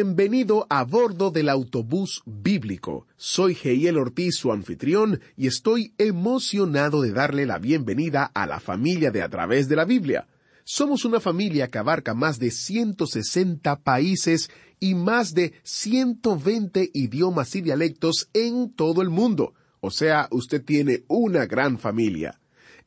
Bienvenido a bordo del autobús bíblico. Soy Geiel Ortiz, su anfitrión, y estoy emocionado de darle la bienvenida a la familia de A través de la Biblia. Somos una familia que abarca más de 160 países y más de 120 idiomas y dialectos en todo el mundo. O sea, usted tiene una gran familia.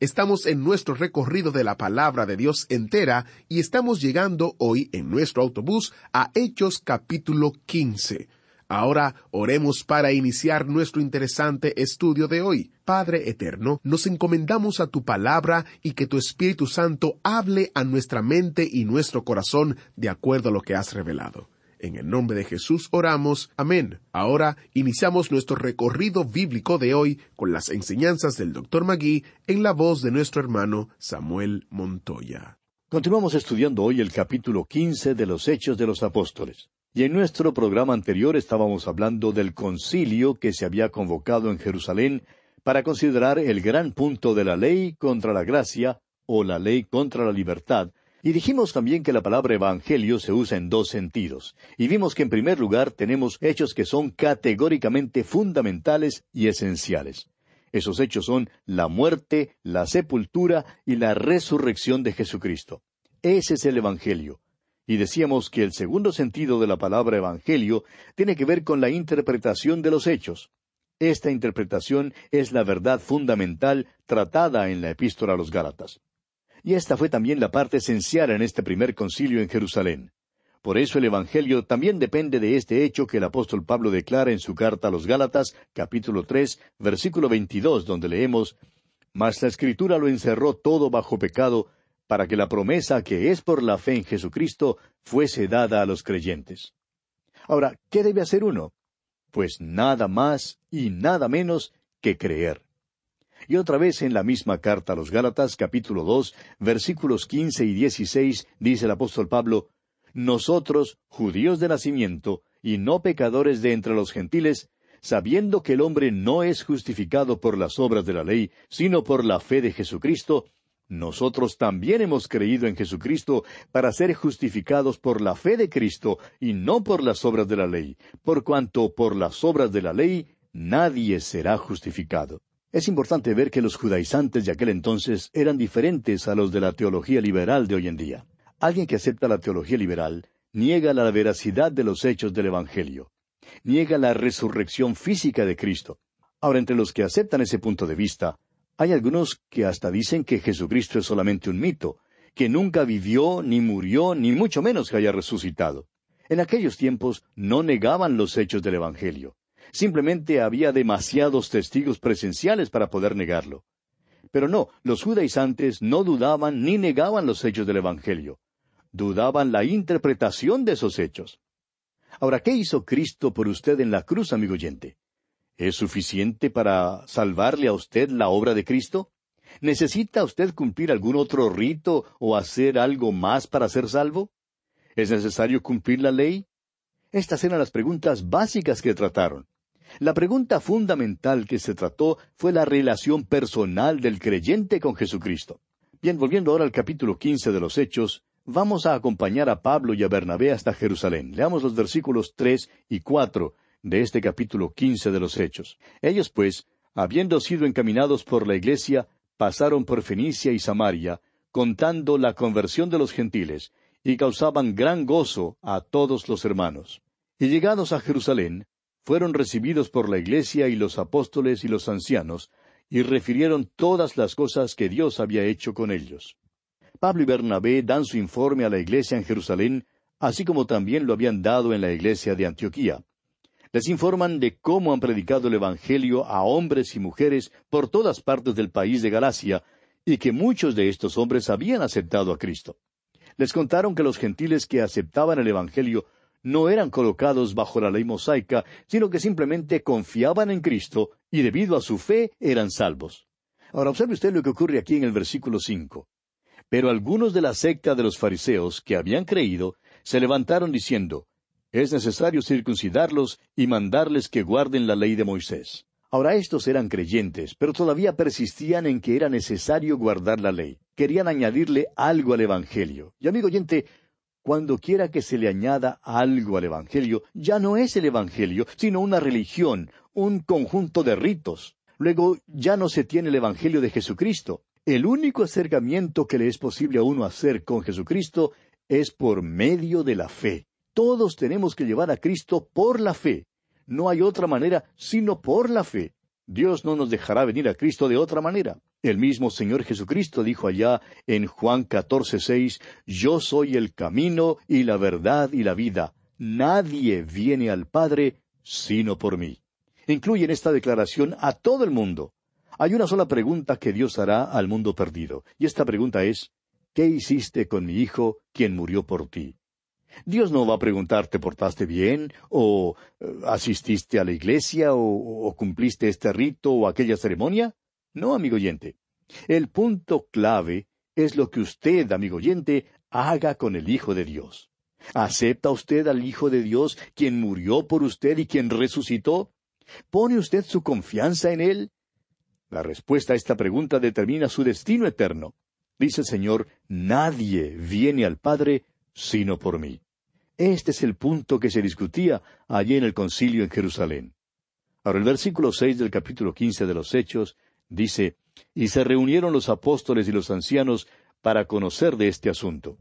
Estamos en nuestro recorrido de la palabra de Dios entera y estamos llegando hoy en nuestro autobús a Hechos capítulo 15. Ahora oremos para iniciar nuestro interesante estudio de hoy. Padre Eterno, nos encomendamos a tu palabra y que tu Espíritu Santo hable a nuestra mente y nuestro corazón de acuerdo a lo que has revelado. En el nombre de Jesús oramos. Amén. Ahora iniciamos nuestro recorrido bíblico de hoy con las enseñanzas del Dr. Magui en la voz de nuestro hermano Samuel Montoya. Continuamos estudiando hoy el capítulo 15 de los Hechos de los Apóstoles. Y en nuestro programa anterior estábamos hablando del concilio que se había convocado en Jerusalén para considerar el gran punto de la ley contra la gracia o la ley contra la libertad, y dijimos también que la palabra evangelio se usa en dos sentidos. Y vimos que en primer lugar tenemos hechos que son categóricamente fundamentales y esenciales. Esos hechos son la muerte, la sepultura y la resurrección de Jesucristo. Ese es el Evangelio. Y decíamos que el segundo sentido de la palabra Evangelio tiene que ver con la interpretación de los hechos. Esta interpretación es la verdad fundamental tratada en la epístola a los Gálatas. Y esta fue también la parte esencial en este primer concilio en Jerusalén. Por eso el Evangelio también depende de este hecho que el apóstol Pablo declara en su carta a los Gálatas, capítulo tres, versículo veintidós, donde leemos Mas la Escritura lo encerró todo bajo pecado, para que la promesa que es por la fe en Jesucristo fuese dada a los creyentes. Ahora, ¿qué debe hacer uno? Pues nada más y nada menos que creer. Y otra vez en la misma carta a los Gálatas, capítulo dos, versículos quince y dieciséis, dice el apóstol Pablo, Nosotros, judíos de nacimiento, y no pecadores de entre los gentiles, sabiendo que el hombre no es justificado por las obras de la ley, sino por la fe de Jesucristo, nosotros también hemos creído en Jesucristo para ser justificados por la fe de Cristo y no por las obras de la ley, por cuanto por las obras de la ley nadie será justificado. Es importante ver que los judaizantes de aquel entonces eran diferentes a los de la teología liberal de hoy en día. Alguien que acepta la teología liberal niega la veracidad de los hechos del Evangelio, niega la resurrección física de Cristo. Ahora, entre los que aceptan ese punto de vista, hay algunos que hasta dicen que Jesucristo es solamente un mito, que nunca vivió, ni murió, ni mucho menos que haya resucitado. En aquellos tiempos no negaban los hechos del Evangelio. Simplemente había demasiados testigos presenciales para poder negarlo. Pero no, los judaizantes no dudaban ni negaban los hechos del Evangelio. Dudaban la interpretación de esos hechos. Ahora, ¿qué hizo Cristo por usted en la cruz, amigo oyente? ¿Es suficiente para salvarle a usted la obra de Cristo? ¿Necesita usted cumplir algún otro rito o hacer algo más para ser salvo? ¿Es necesario cumplir la ley? Estas eran las preguntas básicas que trataron. La pregunta fundamental que se trató fue la relación personal del creyente con Jesucristo. Bien, volviendo ahora al capítulo quince de los Hechos, vamos a acompañar a Pablo y a Bernabé hasta Jerusalén. Leamos los versículos tres y cuatro de este capítulo quince de los Hechos. Ellos, pues, habiendo sido encaminados por la iglesia, pasaron por Fenicia y Samaria, contando la conversión de los gentiles, y causaban gran gozo a todos los hermanos. Y llegados a Jerusalén, fueron recibidos por la iglesia y los apóstoles y los ancianos, y refirieron todas las cosas que Dios había hecho con ellos. Pablo y Bernabé dan su informe a la iglesia en Jerusalén, así como también lo habían dado en la iglesia de Antioquía. Les informan de cómo han predicado el Evangelio a hombres y mujeres por todas partes del país de Galacia, y que muchos de estos hombres habían aceptado a Cristo. Les contaron que los gentiles que aceptaban el Evangelio no eran colocados bajo la ley mosaica, sino que simplemente confiaban en Cristo y debido a su fe eran salvos. Ahora observe usted lo que ocurre aquí en el versículo cinco. Pero algunos de la secta de los fariseos que habían creído se levantaron diciendo, es necesario circuncidarlos y mandarles que guarden la ley de Moisés. Ahora estos eran creyentes, pero todavía persistían en que era necesario guardar la ley. Querían añadirle algo al Evangelio. Y amigo oyente, cuando quiera que se le añada algo al Evangelio, ya no es el Evangelio, sino una religión, un conjunto de ritos. Luego ya no se tiene el Evangelio de Jesucristo. El único acercamiento que le es posible a uno hacer con Jesucristo es por medio de la fe. Todos tenemos que llevar a Cristo por la fe. No hay otra manera sino por la fe. Dios no nos dejará venir a Cristo de otra manera. El mismo Señor Jesucristo dijo allá en Juan 14, seis, Yo soy el camino y la verdad y la vida. Nadie viene al Padre sino por mí. Incluye en esta declaración a todo el mundo. Hay una sola pregunta que Dios hará al mundo perdido, y esta pregunta es, ¿qué hiciste con mi hijo, quien murió por ti? Dios no va a preguntar ¿te portaste bien? o eh, asististe a la iglesia? O, o cumpliste este rito o aquella ceremonia? No, amigo oyente. El punto clave es lo que usted, amigo oyente, haga con el Hijo de Dios. ¿Acepta usted al Hijo de Dios, quien murió por usted y quien resucitó? ¿Pone usted su confianza en Él? La respuesta a esta pregunta determina su destino eterno. Dice el Señor, nadie viene al Padre sino por mí. Este es el punto que se discutía allí en el concilio en Jerusalén. Ahora el versículo seis del capítulo quince de los Hechos dice Y se reunieron los apóstoles y los ancianos para conocer de este asunto.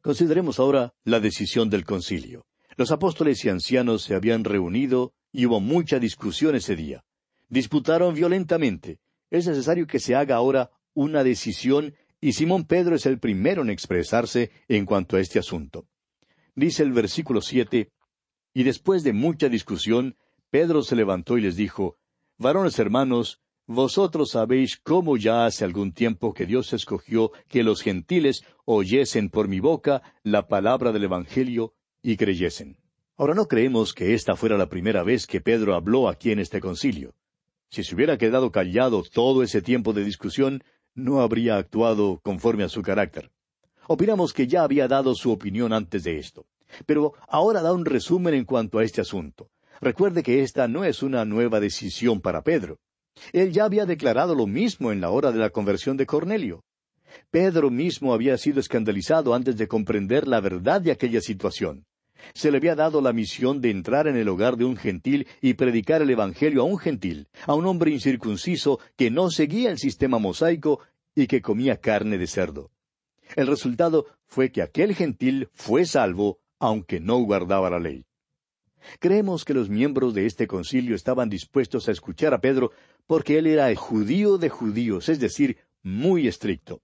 Consideremos ahora la decisión del concilio. Los apóstoles y ancianos se habían reunido y hubo mucha discusión ese día. Disputaron violentamente. Es necesario que se haga ahora una decisión y Simón Pedro es el primero en expresarse en cuanto a este asunto. Dice el versículo siete, y después de mucha discusión, Pedro se levantó y les dijo, Varones hermanos, vosotros sabéis cómo ya hace algún tiempo que Dios escogió que los gentiles oyesen por mi boca la palabra del Evangelio y creyesen. Ahora no creemos que esta fuera la primera vez que Pedro habló aquí en este concilio. Si se hubiera quedado callado todo ese tiempo de discusión, no habría actuado conforme a su carácter. Opinamos que ya había dado su opinión antes de esto. Pero ahora da un resumen en cuanto a este asunto. Recuerde que esta no es una nueva decisión para Pedro. Él ya había declarado lo mismo en la hora de la conversión de Cornelio. Pedro mismo había sido escandalizado antes de comprender la verdad de aquella situación se le había dado la misión de entrar en el hogar de un gentil y predicar el Evangelio a un gentil, a un hombre incircunciso que no seguía el sistema mosaico y que comía carne de cerdo. El resultado fue que aquel gentil fue salvo, aunque no guardaba la ley. Creemos que los miembros de este concilio estaban dispuestos a escuchar a Pedro porque él era el judío de judíos, es decir, muy estricto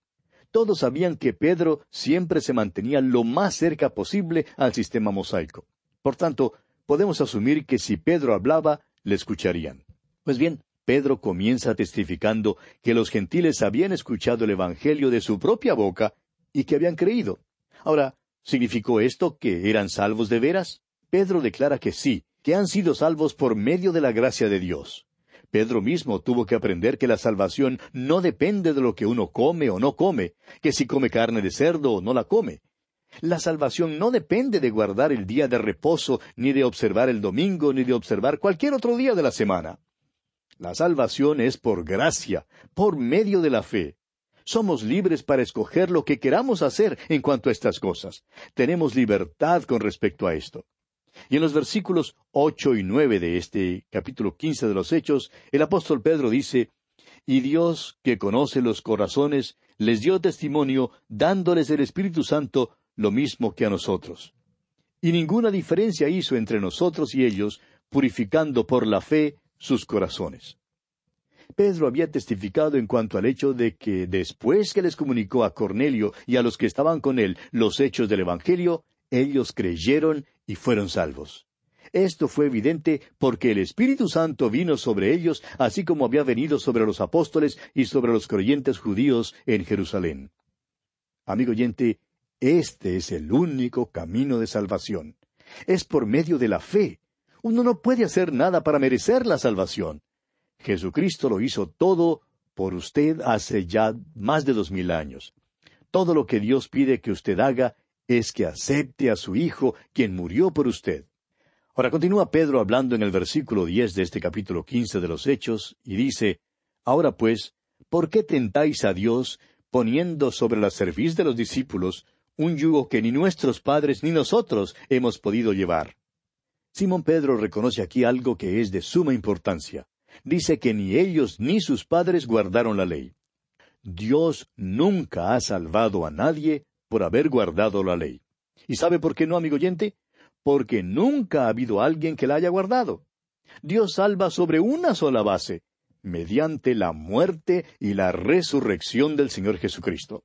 todos sabían que Pedro siempre se mantenía lo más cerca posible al sistema mosaico. Por tanto, podemos asumir que si Pedro hablaba, le escucharían. Pues bien, Pedro comienza testificando que los gentiles habían escuchado el Evangelio de su propia boca y que habían creído. Ahora, ¿significó esto que eran salvos de veras? Pedro declara que sí, que han sido salvos por medio de la gracia de Dios. Pedro mismo tuvo que aprender que la salvación no depende de lo que uno come o no come, que si come carne de cerdo o no la come. La salvación no depende de guardar el día de reposo, ni de observar el domingo, ni de observar cualquier otro día de la semana. La salvación es por gracia, por medio de la fe. Somos libres para escoger lo que queramos hacer en cuanto a estas cosas. Tenemos libertad con respecto a esto. Y en los versículos ocho y nueve de este capítulo quince de los Hechos, el apóstol Pedro dice Y Dios, que conoce los corazones, les dio testimonio, dándoles el Espíritu Santo, lo mismo que a nosotros. Y ninguna diferencia hizo entre nosotros y ellos, purificando por la fe sus corazones. Pedro había testificado en cuanto al hecho de que después que les comunicó a Cornelio y a los que estaban con él los hechos del Evangelio, ellos creyeron y fueron salvos. Esto fue evidente porque el Espíritu Santo vino sobre ellos, así como había venido sobre los apóstoles y sobre los creyentes judíos en Jerusalén. Amigo oyente, este es el único camino de salvación. Es por medio de la fe. Uno no puede hacer nada para merecer la salvación. Jesucristo lo hizo todo por usted hace ya más de dos mil años. Todo lo que Dios pide que usted haga es que acepte a su Hijo, quien murió por usted. Ahora continúa Pedro hablando en el versículo diez de este capítulo quince de los Hechos, y dice Ahora pues, ¿por qué tentáis a Dios, poniendo sobre la cerviz de los discípulos un yugo que ni nuestros padres ni nosotros hemos podido llevar? Simón Pedro reconoce aquí algo que es de suma importancia dice que ni ellos ni sus padres guardaron la ley. Dios nunca ha salvado a nadie por haber guardado la ley. ¿Y sabe por qué no, amigo oyente? Porque nunca ha habido alguien que la haya guardado. Dios salva sobre una sola base, mediante la muerte y la resurrección del Señor Jesucristo.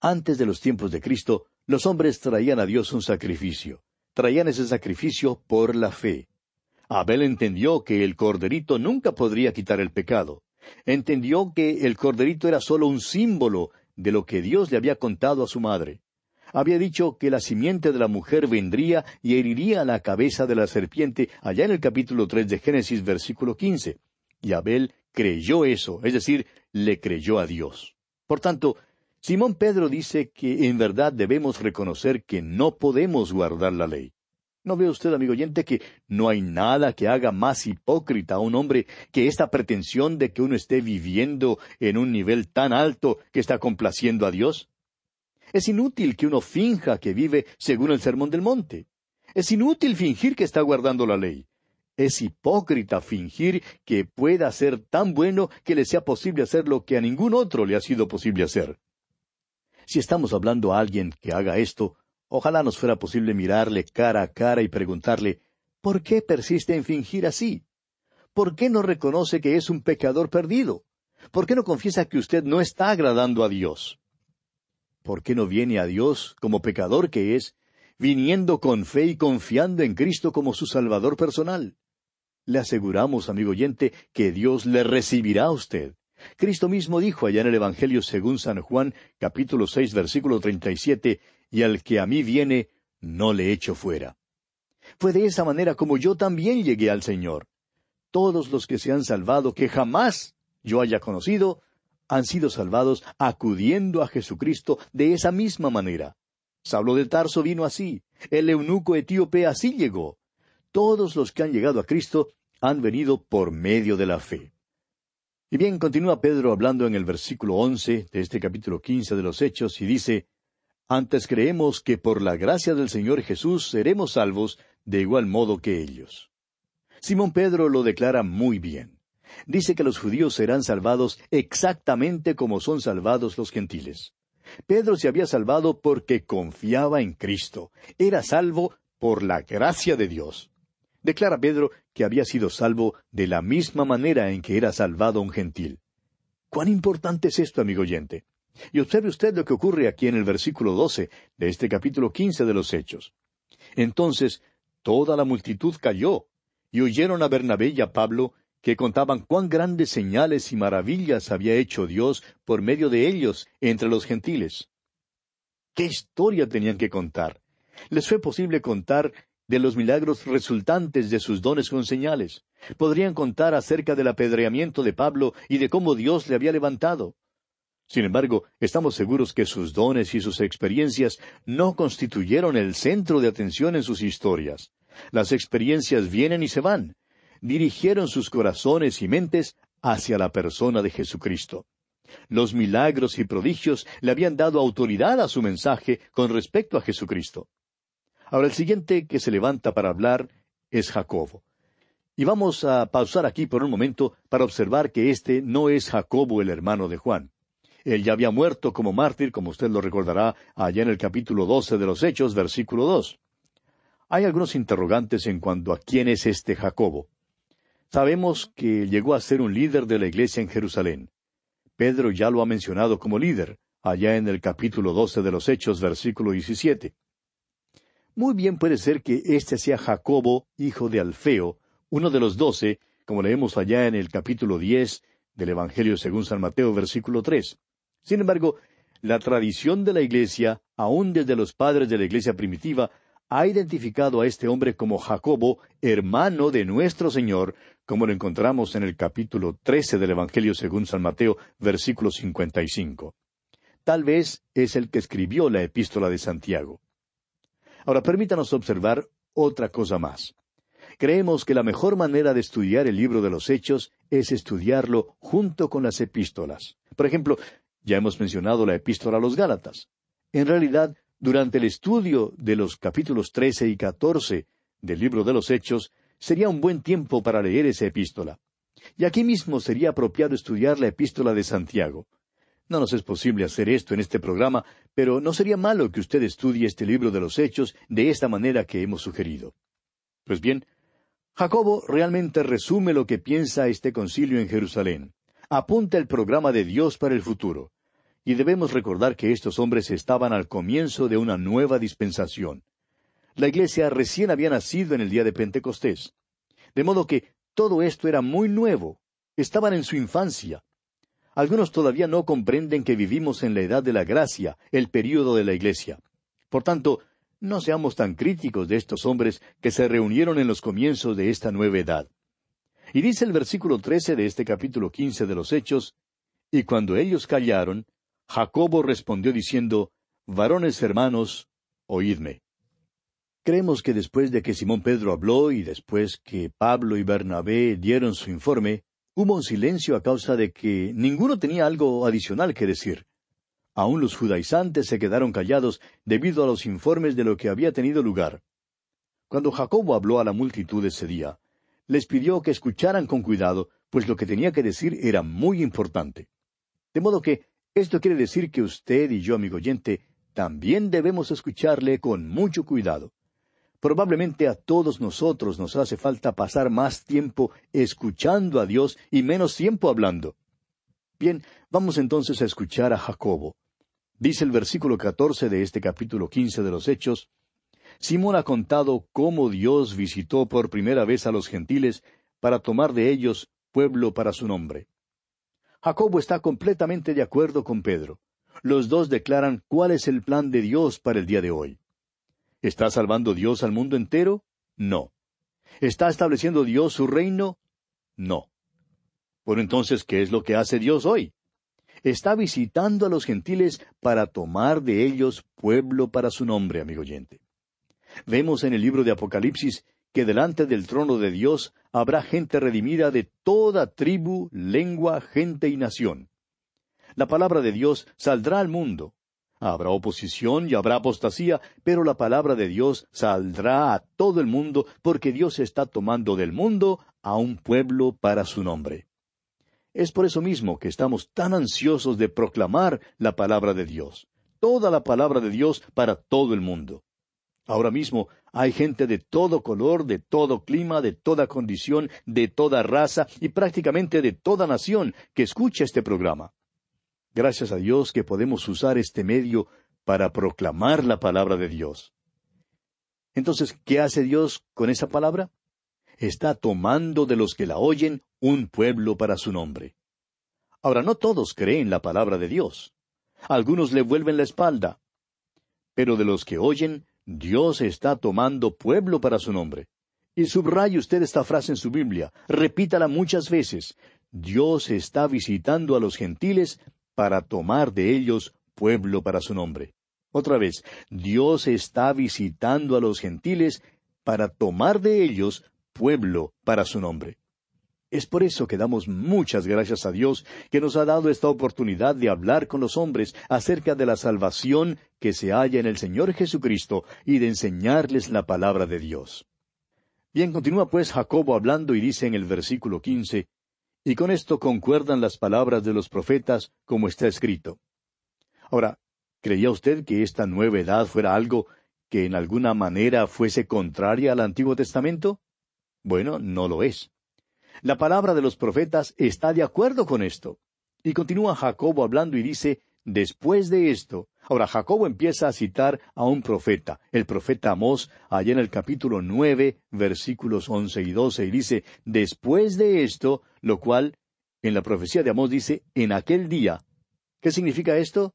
Antes de los tiempos de Cristo, los hombres traían a Dios un sacrificio. Traían ese sacrificio por la fe. Abel entendió que el corderito nunca podría quitar el pecado. Entendió que el corderito era solo un símbolo de lo que Dios le había contado a su madre. Había dicho que la simiente de la mujer vendría y heriría la cabeza de la serpiente allá en el capítulo tres de Génesis versículo quince. Y Abel creyó eso, es decir, le creyó a Dios. Por tanto, Simón Pedro dice que en verdad debemos reconocer que no podemos guardar la ley. ¿No ve usted, amigo oyente, que no hay nada que haga más hipócrita a un hombre que esta pretensión de que uno esté viviendo en un nivel tan alto que está complaciendo a Dios? Es inútil que uno finja que vive según el sermón del monte. Es inútil fingir que está guardando la ley. Es hipócrita fingir que pueda ser tan bueno que le sea posible hacer lo que a ningún otro le ha sido posible hacer. Si estamos hablando a alguien que haga esto, Ojalá nos fuera posible mirarle cara a cara y preguntarle ¿Por qué persiste en fingir así? ¿Por qué no reconoce que es un pecador perdido? ¿Por qué no confiesa que usted no está agradando a Dios? ¿Por qué no viene a Dios como pecador que es, viniendo con fe y confiando en Cristo como su Salvador personal? Le aseguramos, amigo oyente, que Dios le recibirá a usted. Cristo mismo dijo allá en el Evangelio según San Juan, capítulo seis, versículo treinta y siete, y al que a mí viene, no le echo fuera. Fue de esa manera como yo también llegué al Señor. Todos los que se han salvado, que jamás yo haya conocido, han sido salvados acudiendo a Jesucristo de esa misma manera. Saulo de Tarso vino así, el eunuco etíope así llegó. Todos los que han llegado a Cristo han venido por medio de la fe. Y bien, continúa Pedro hablando en el versículo once de este capítulo quince de los Hechos y dice antes creemos que por la gracia del Señor Jesús seremos salvos de igual modo que ellos. Simón Pedro lo declara muy bien. Dice que los judíos serán salvados exactamente como son salvados los gentiles. Pedro se había salvado porque confiaba en Cristo. Era salvo por la gracia de Dios. Declara Pedro que había sido salvo de la misma manera en que era salvado un gentil. ¿Cuán importante es esto, amigo oyente? Y observe usted lo que ocurre aquí en el versículo doce de este capítulo quince de los Hechos. Entonces toda la multitud cayó, y oyeron a Bernabé y a Pablo, que contaban cuán grandes señales y maravillas había hecho Dios por medio de ellos entre los gentiles. ¿Qué historia tenían que contar? Les fue posible contar de los milagros resultantes de sus dones con señales. Podrían contar acerca del apedreamiento de Pablo y de cómo Dios le había levantado. Sin embargo, estamos seguros que sus dones y sus experiencias no constituyeron el centro de atención en sus historias. Las experiencias vienen y se van. Dirigieron sus corazones y mentes hacia la persona de Jesucristo. Los milagros y prodigios le habían dado autoridad a su mensaje con respecto a Jesucristo. Ahora el siguiente que se levanta para hablar es Jacobo. Y vamos a pausar aquí por un momento para observar que este no es Jacobo el hermano de Juan. Él ya había muerto como mártir, como usted lo recordará allá en el capítulo doce de los Hechos, versículo dos. Hay algunos interrogantes en cuanto a quién es este Jacobo. Sabemos que llegó a ser un líder de la iglesia en Jerusalén. Pedro ya lo ha mencionado como líder, allá en el capítulo doce de los Hechos, versículo diecisiete. Muy bien puede ser que este sea Jacobo, hijo de Alfeo, uno de los doce, como leemos allá en el capítulo diez del Evangelio según San Mateo, versículo tres. Sin embargo, la tradición de la Iglesia, aun desde los padres de la Iglesia primitiva, ha identificado a este hombre como Jacobo, hermano de nuestro Señor, como lo encontramos en el capítulo trece del Evangelio según San Mateo, versículo cincuenta y cinco. Tal vez es el que escribió la epístola de Santiago. Ahora permítanos observar otra cosa más. Creemos que la mejor manera de estudiar el libro de los Hechos es estudiarlo junto con las epístolas. Por ejemplo, ya hemos mencionado la epístola a los Gálatas. En realidad, durante el estudio de los capítulos trece y catorce del libro de los Hechos, sería un buen tiempo para leer esa epístola. Y aquí mismo sería apropiado estudiar la epístola de Santiago. No nos es posible hacer esto en este programa, pero no sería malo que usted estudie este libro de los Hechos de esta manera que hemos sugerido. Pues bien, Jacobo realmente resume lo que piensa este concilio en Jerusalén. Apunta el programa de Dios para el futuro. Y debemos recordar que estos hombres estaban al comienzo de una nueva dispensación. La iglesia recién había nacido en el día de Pentecostés. De modo que todo esto era muy nuevo. Estaban en su infancia. Algunos todavía no comprenden que vivimos en la edad de la gracia, el período de la Iglesia. Por tanto, no seamos tan críticos de estos hombres que se reunieron en los comienzos de esta nueva edad. Y dice el versículo trece de este capítulo quince de los Hechos, y cuando ellos callaron, Jacobo respondió diciendo, Varones hermanos, oídme. Creemos que después de que Simón Pedro habló y después que Pablo y Bernabé dieron su informe, Hubo un silencio a causa de que ninguno tenía algo adicional que decir. Aún los judaizantes se quedaron callados debido a los informes de lo que había tenido lugar. Cuando Jacobo habló a la multitud ese día, les pidió que escucharan con cuidado, pues lo que tenía que decir era muy importante. De modo que esto quiere decir que usted y yo, amigo oyente, también debemos escucharle con mucho cuidado. Probablemente a todos nosotros nos hace falta pasar más tiempo escuchando a Dios y menos tiempo hablando. Bien, vamos entonces a escuchar a Jacobo. Dice el versículo catorce de este capítulo quince de los Hechos, Simón ha contado cómo Dios visitó por primera vez a los gentiles para tomar de ellos pueblo para su nombre. Jacobo está completamente de acuerdo con Pedro. Los dos declaran cuál es el plan de Dios para el día de hoy. ¿Está salvando Dios al mundo entero? No. ¿Está estableciendo Dios su reino? No. Bueno, entonces, ¿qué es lo que hace Dios hoy? Está visitando a los gentiles para tomar de ellos pueblo para su nombre, amigo oyente. Vemos en el libro de Apocalipsis que delante del trono de Dios habrá gente redimida de toda tribu, lengua, gente y nación. La palabra de Dios saldrá al mundo, Habrá oposición y habrá apostasía, pero la palabra de Dios saldrá a todo el mundo porque Dios está tomando del mundo a un pueblo para su nombre. Es por eso mismo que estamos tan ansiosos de proclamar la palabra de Dios, toda la palabra de Dios para todo el mundo. Ahora mismo hay gente de todo color, de todo clima, de toda condición, de toda raza y prácticamente de toda nación que escucha este programa. Gracias a Dios que podemos usar este medio para proclamar la palabra de Dios. Entonces, ¿qué hace Dios con esa palabra? Está tomando de los que la oyen un pueblo para su nombre. Ahora, no todos creen la palabra de Dios. Algunos le vuelven la espalda. Pero de los que oyen, Dios está tomando pueblo para su nombre. Y subraye usted esta frase en su Biblia, repítala muchas veces. Dios está visitando a los gentiles para tomar de ellos pueblo para su nombre. Otra vez, Dios está visitando a los gentiles para tomar de ellos pueblo para su nombre. Es por eso que damos muchas gracias a Dios que nos ha dado esta oportunidad de hablar con los hombres acerca de la salvación que se halla en el Señor Jesucristo y de enseñarles la palabra de Dios. Bien, continúa pues Jacobo hablando y dice en el versículo quince, y con esto concuerdan las palabras de los profetas como está escrito. Ahora, ¿creía usted que esta nueva edad fuera algo que en alguna manera fuese contraria al Antiguo Testamento? Bueno, no lo es. La palabra de los profetas está de acuerdo con esto. Y continúa Jacobo hablando y dice, después de esto, ahora Jacobo empieza a citar a un profeta, el profeta Amós, allá en el capítulo nueve, versículos once y doce, y dice, después de esto, lo cual, en la profecía de Amós dice, en aquel día. ¿Qué significa esto?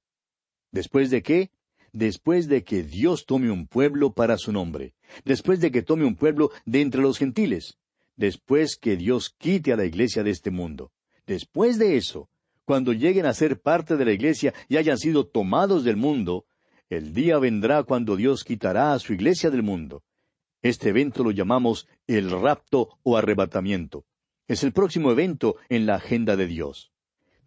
¿Después de qué? Después de que Dios tome un pueblo para su nombre, después de que tome un pueblo de entre los gentiles después que Dios quite a la iglesia de este mundo. Después de eso, cuando lleguen a ser parte de la iglesia y hayan sido tomados del mundo, el día vendrá cuando Dios quitará a su iglesia del mundo. Este evento lo llamamos el rapto o arrebatamiento. Es el próximo evento en la agenda de Dios.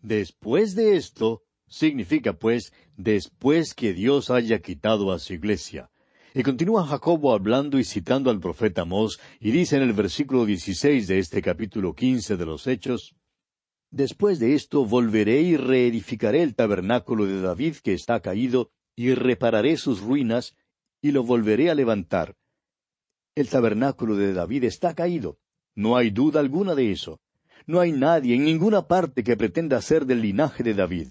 Después de esto, significa pues, después que Dios haya quitado a su iglesia. Y continúa Jacobo hablando y citando al profeta Amós, y dice en el versículo dieciséis de este capítulo quince de los Hechos, Después de esto volveré y reedificaré el tabernáculo de David que está caído, y repararé sus ruinas, y lo volveré a levantar. El tabernáculo de David está caído. No hay duda alguna de eso. No hay nadie en ninguna parte que pretenda ser del linaje de David.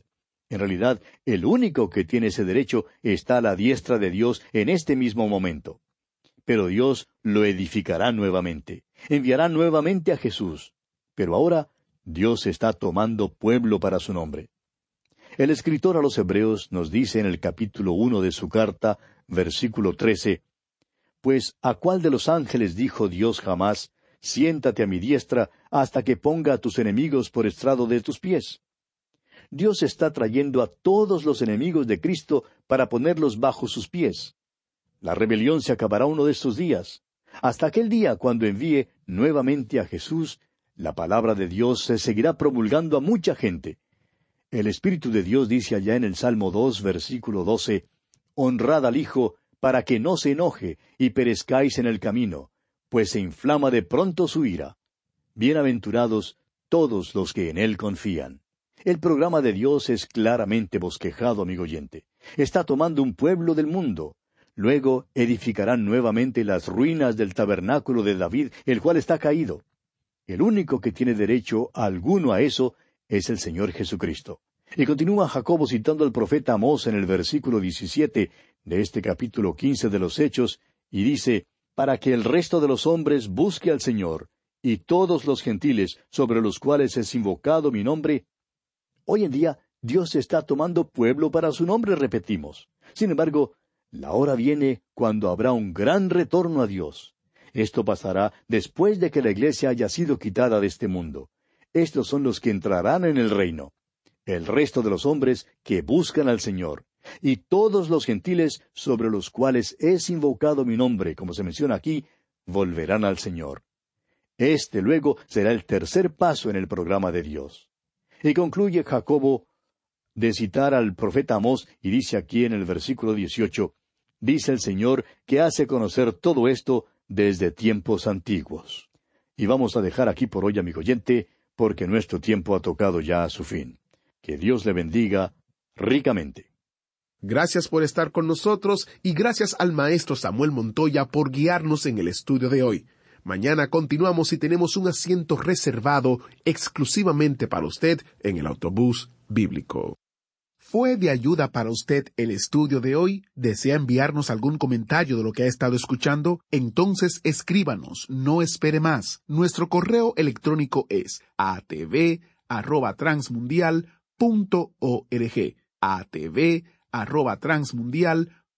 En realidad, el único que tiene ese derecho está a la diestra de Dios en este mismo momento. Pero Dios lo edificará nuevamente, enviará nuevamente a Jesús. Pero ahora Dios está tomando pueblo para su nombre. El escritor a los Hebreos nos dice en el capítulo uno de su carta, versículo trece, Pues a cuál de los ángeles dijo Dios jamás, siéntate a mi diestra hasta que ponga a tus enemigos por estrado de tus pies. Dios está trayendo a todos los enemigos de Cristo para ponerlos bajo sus pies. La rebelión se acabará uno de estos días. Hasta aquel día cuando envíe nuevamente a Jesús, la palabra de Dios se seguirá promulgando a mucha gente. El Espíritu de Dios dice allá en el Salmo dos, versículo doce, Honrad al Hijo, para que no se enoje y perezcáis en el camino, pues se inflama de pronto su ira. Bienaventurados todos los que en él confían. El programa de Dios es claramente bosquejado, amigo oyente. Está tomando un pueblo del mundo. Luego edificarán nuevamente las ruinas del tabernáculo de David, el cual está caído. El único que tiene derecho alguno a eso es el Señor Jesucristo. Y continúa Jacobo citando al profeta Amós en el versículo 17 de este capítulo 15 de los Hechos, y dice, para que el resto de los hombres busque al Señor, y todos los gentiles sobre los cuales es invocado mi nombre, Hoy en día Dios está tomando pueblo para su nombre, repetimos. Sin embargo, la hora viene cuando habrá un gran retorno a Dios. Esto pasará después de que la iglesia haya sido quitada de este mundo. Estos son los que entrarán en el reino. El resto de los hombres que buscan al Señor. Y todos los gentiles sobre los cuales es invocado mi nombre, como se menciona aquí, volverán al Señor. Este luego será el tercer paso en el programa de Dios. Y concluye Jacobo de citar al profeta Amós y dice aquí en el versículo 18, dice el Señor que hace conocer todo esto desde tiempos antiguos. Y vamos a dejar aquí por hoy, amigo oyente, porque nuestro tiempo ha tocado ya a su fin. Que Dios le bendiga ricamente. Gracias por estar con nosotros y gracias al maestro Samuel Montoya por guiarnos en el estudio de hoy. Mañana continuamos y tenemos un asiento reservado exclusivamente para usted en el autobús bíblico. ¿Fue de ayuda para usted el estudio de hoy? ¿Desea enviarnos algún comentario de lo que ha estado escuchando? Entonces escríbanos, no espere más. Nuestro correo electrónico es atv@transmundial.org. atv@transmundial.org.